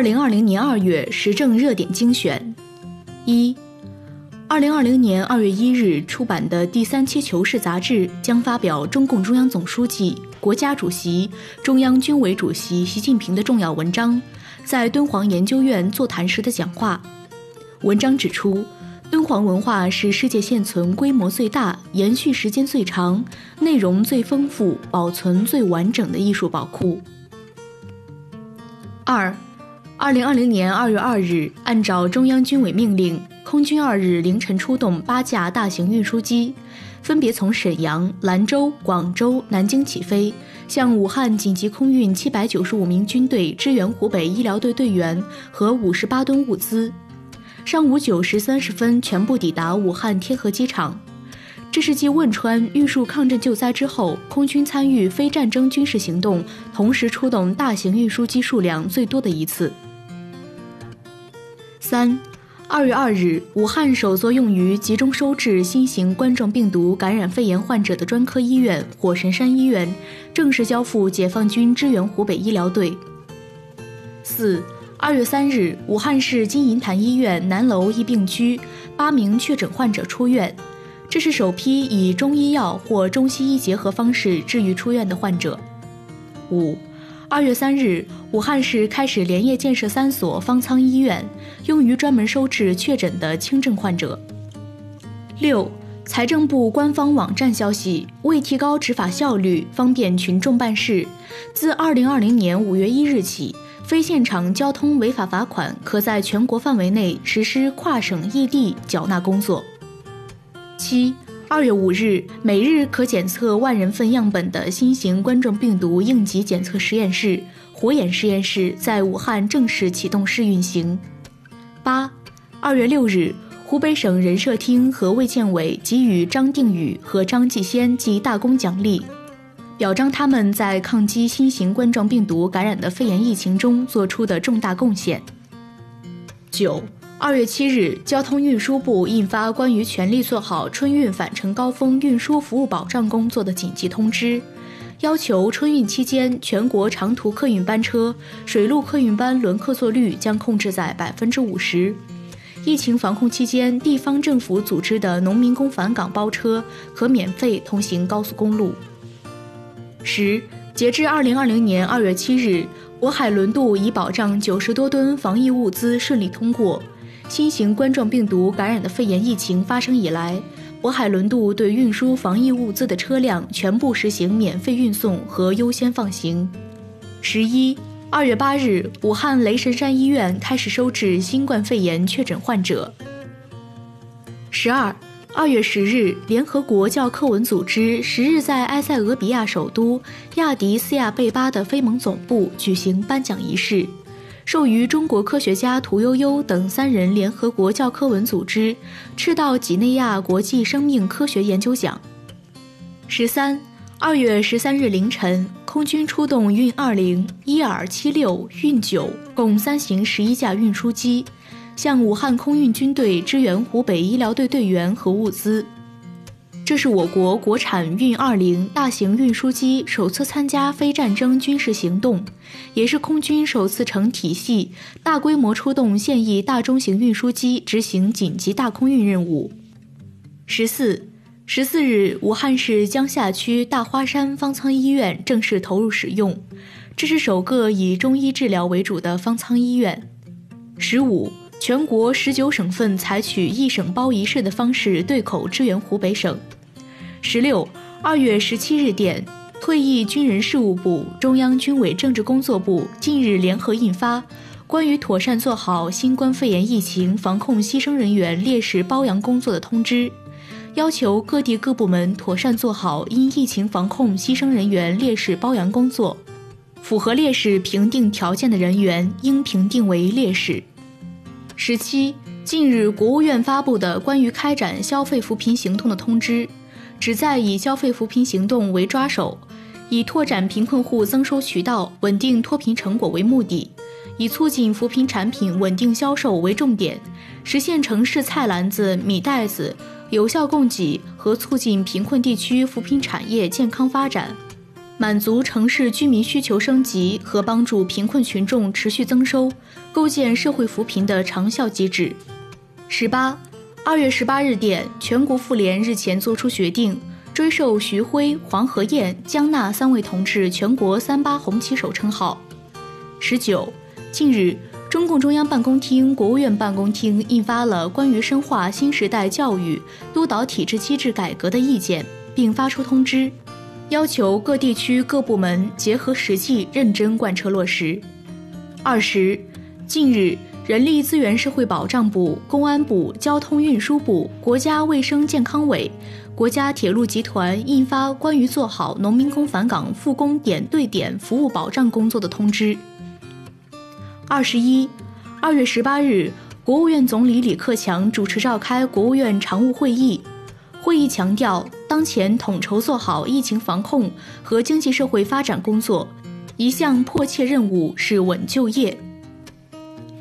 二零二零年二月时政热点精选：一，二零二零年二月一日出版的第三期《求是》杂志将发表中共中央总书记、国家主席、中央军委主席习近平的重要文章，在敦煌研究院座谈时的讲话。文章指出，敦煌文化是世界现存规模最大、延续时间最长、内容最丰富、保存最完整的艺术宝库。二。二零二零年二月二日，按照中央军委命令，空军二日凌晨出动八架大型运输机，分别从沈阳、兰州、广州、南京起飞，向武汉紧急空运七百九十五名军队支援湖北医疗队队员和五十八吨物资。上午九时三十分，全部抵达武汉天河机场。这是继汶川玉树抗震救灾之后，空军参与非战争军事行动，同时出动大型运输机数量最多的一次。三，二月二日，武汉首座用于集中收治新型冠状病毒感染肺炎患者的专科医院——火神山医院，正式交付解放军支援湖北医疗队。四，二月三日，武汉市金银潭医院南楼一病区八名确诊患者出院，这是首批以中医药或中西医结合方式治愈出院的患者。五。二月三日，武汉市开始连夜建设三所方舱医院，用于专门收治确诊的轻症患者。六，财政部官方网站消息，为提高执法效率，方便群众办事，自二零二零年五月一日起，非现场交通违法罚款可在全国范围内实施跨省异地缴纳工作。七。二月五日，每日可检测万人份样本的新型冠状病毒应急检测实验室“火眼”实验室在武汉正式启动试运行。八，二月六日，湖北省人社厅和卫健委给予张定宇和张继先记大功奖励，表彰他们在抗击新型冠状病毒感染的肺炎疫情中做出的重大贡献。九。二月七日，交通运输部印发关于全力做好春运返程高峰运输服务保障工作的紧急通知，要求春运期间全国长途客运班车、水陆客运班轮客座率将控制在百分之五十。疫情防控期间，地方政府组织的农民工返岗包车可免费通行高速公路。十，截至二零二零年二月七日，渤海轮渡已保障九十多吨防疫物资顺利通过。新型冠状病毒感染的肺炎疫情发生以来，渤海轮渡对运输防疫物资的车辆全部实行免费运送和优先放行。十一，二月八日，武汉雷神山医院开始收治新冠肺炎确诊患者。十二，二月十日，联合国教科文组织十日在埃塞俄比亚首都亚的斯亚贝巴的非盟总部举行颁奖仪式。授予中国科学家屠呦呦等三人联合国教科文组织赤道几内亚国际生命科学研究奖。十三，二月十三日凌晨，空军出动运二零、伊尔七六、运九共三型十一架运输机，向武汉空运军队支援湖北医疗队队员和物资。这是我国国产运二零大型运输机首次参加非战争军事行动，也是空军首次成体系、大规模出动现役大中型运输机执行紧急大空运任务。十四十四日，武汉市江夏区大花山方舱医院正式投入使用，这是首个以中医治疗为主的方舱医院。十五，全国十九省份采取一省包一市的方式对口支援湖北省。十六，二月十七日电，退役军人事务部、中央军委政治工作部近日联合印发《关于妥善做好新冠肺炎疫情防控牺牲人员烈士褒扬工作的通知》，要求各地各部门妥善做好因疫情防控牺牲人员烈士褒扬工作。符合烈士评定条件的人员应评定为烈士。十七，近日国务院发布的关于开展消费扶贫行动的通知，旨在以消费扶贫行动为抓手，以拓展贫困户增收渠道、稳定脱贫成果为目的，以促进扶贫产品稳定销售为重点，实现城市菜篮子、米袋子有效供给和促进贫困地区扶贫产业健康发展。满足城市居民需求升级和帮助贫困群众持续增收，构建社会扶贫的长效机制。十八，二月十八日电，全国妇联日前作出决定，追授徐辉、黄河燕、江娜三位同志全国“三八”红旗手称号。十九，近日，中共中央办公厅、国务院办公厅印发了关于深化新时代教育督导体制机制改革的意见，并发出通知。要求各地区各部门结合实际，认真贯彻落实。二十，近日，人力资源社会保障部、公安部、交通运输部、国家卫生健康委、国家铁路集团印发关于做好农民工返岗复工点对点服务保障工作的通知。二十一，二月十八日，国务院总理李克强主持召开国务院常务会议。会议强调，当前统筹做好疫情防控和经济社会发展工作，一项迫切任务是稳就业。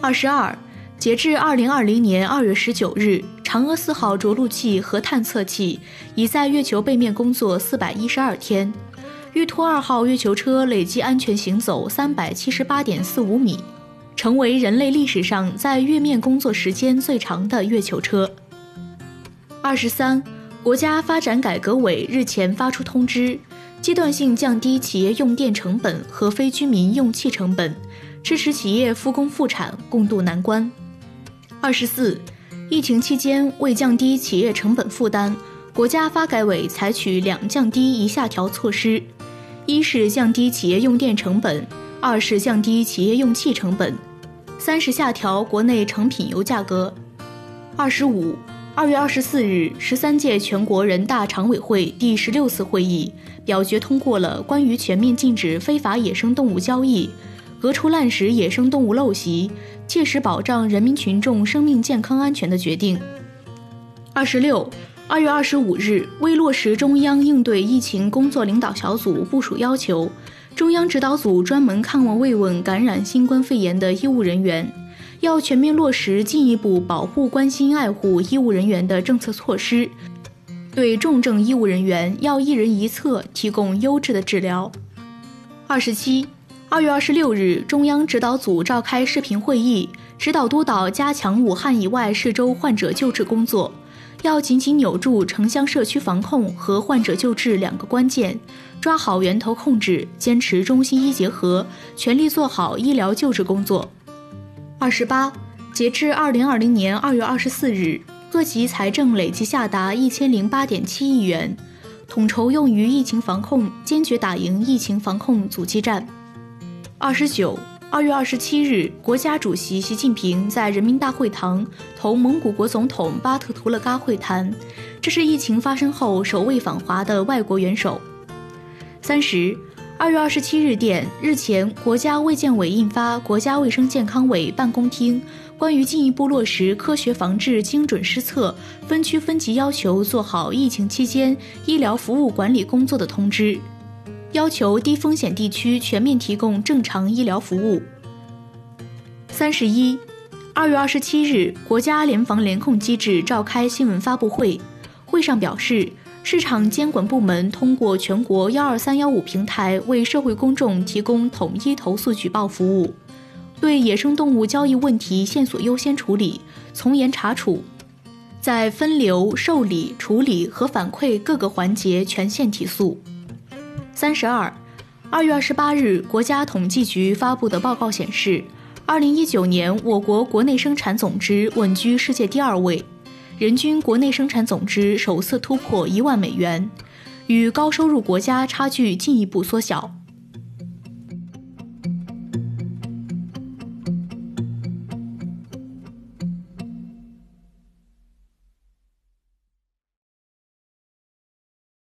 二十二，截至二零二零年二月十九日，嫦娥四号着陆器和探测器已在月球背面工作四百一十二天，玉兔二号月球车累计安全行走三百七十八点四五米，成为人类历史上在月面工作时间最长的月球车。二十三。国家发展改革委日前发出通知，阶段性降低企业用电成本和非居民用气成本，支持企业复工复产，共度难关。二十四，疫情期间为降低企业成本负担，国家发改委采取两降低一下调措施：一是降低企业用电成本，二是降低企业用气成本，三是下调国内成品油价格。二十五。二月二十四日，十三届全国人大常委会第十六次会议表决通过了关于全面禁止非法野生动物交易、革除滥食野生动物陋习、切实保障人民群众生命健康安全的决定。二十六，二月二十五日，为落实中央应对疫情工作领导小组部署要求，中央指导组专门看望慰问感染新冠肺炎的医务人员。要全面落实进一步保护、关心、爱护医务人员的政策措施，对重症医务人员要一人一策，提供优质的治疗。二十七，二月二十六日，中央指导组召开视频会议，指导督导加强武汉以外市州患者救治工作，要紧紧扭住城乡社区防控和患者救治两个关键，抓好源头控制，坚持中西医结合，全力做好医疗救治工作。二十八，截至二零二零年二月二十四日，各级财政累计下达一千零八点七亿元，统筹用于疫情防控，坚决打赢疫情防控阻击战。二十九，二月二十七日，国家主席习近平在人民大会堂同蒙古国总统巴特图勒嘎会谈，这是疫情发生后首位访华的外国元首。三十。二月二十七日电，日前，国家卫健委印发《国家卫生健康委办公厅关于进一步落实科学防治精准施策、分区分级要求，做好疫情期间医疗服务管理工作的通知》，要求低风险地区全面提供正常医疗服务。三十一，二月二十七日，国家联防联控机制召开新闻发布会，会上表示。市场监管部门通过全国幺二三幺五平台为社会公众提供统一投诉举报服务，对野生动物交易问题线索优先处理，从严查处，在分流、受理、处理和反馈各个环节全线提速。三十二，二月二十八日，国家统计局发布的报告显示，二零一九年我国国内生产总值稳居世界第二位。人均国内生产总值首次突破一万美元，与高收入国家差距进一步缩小。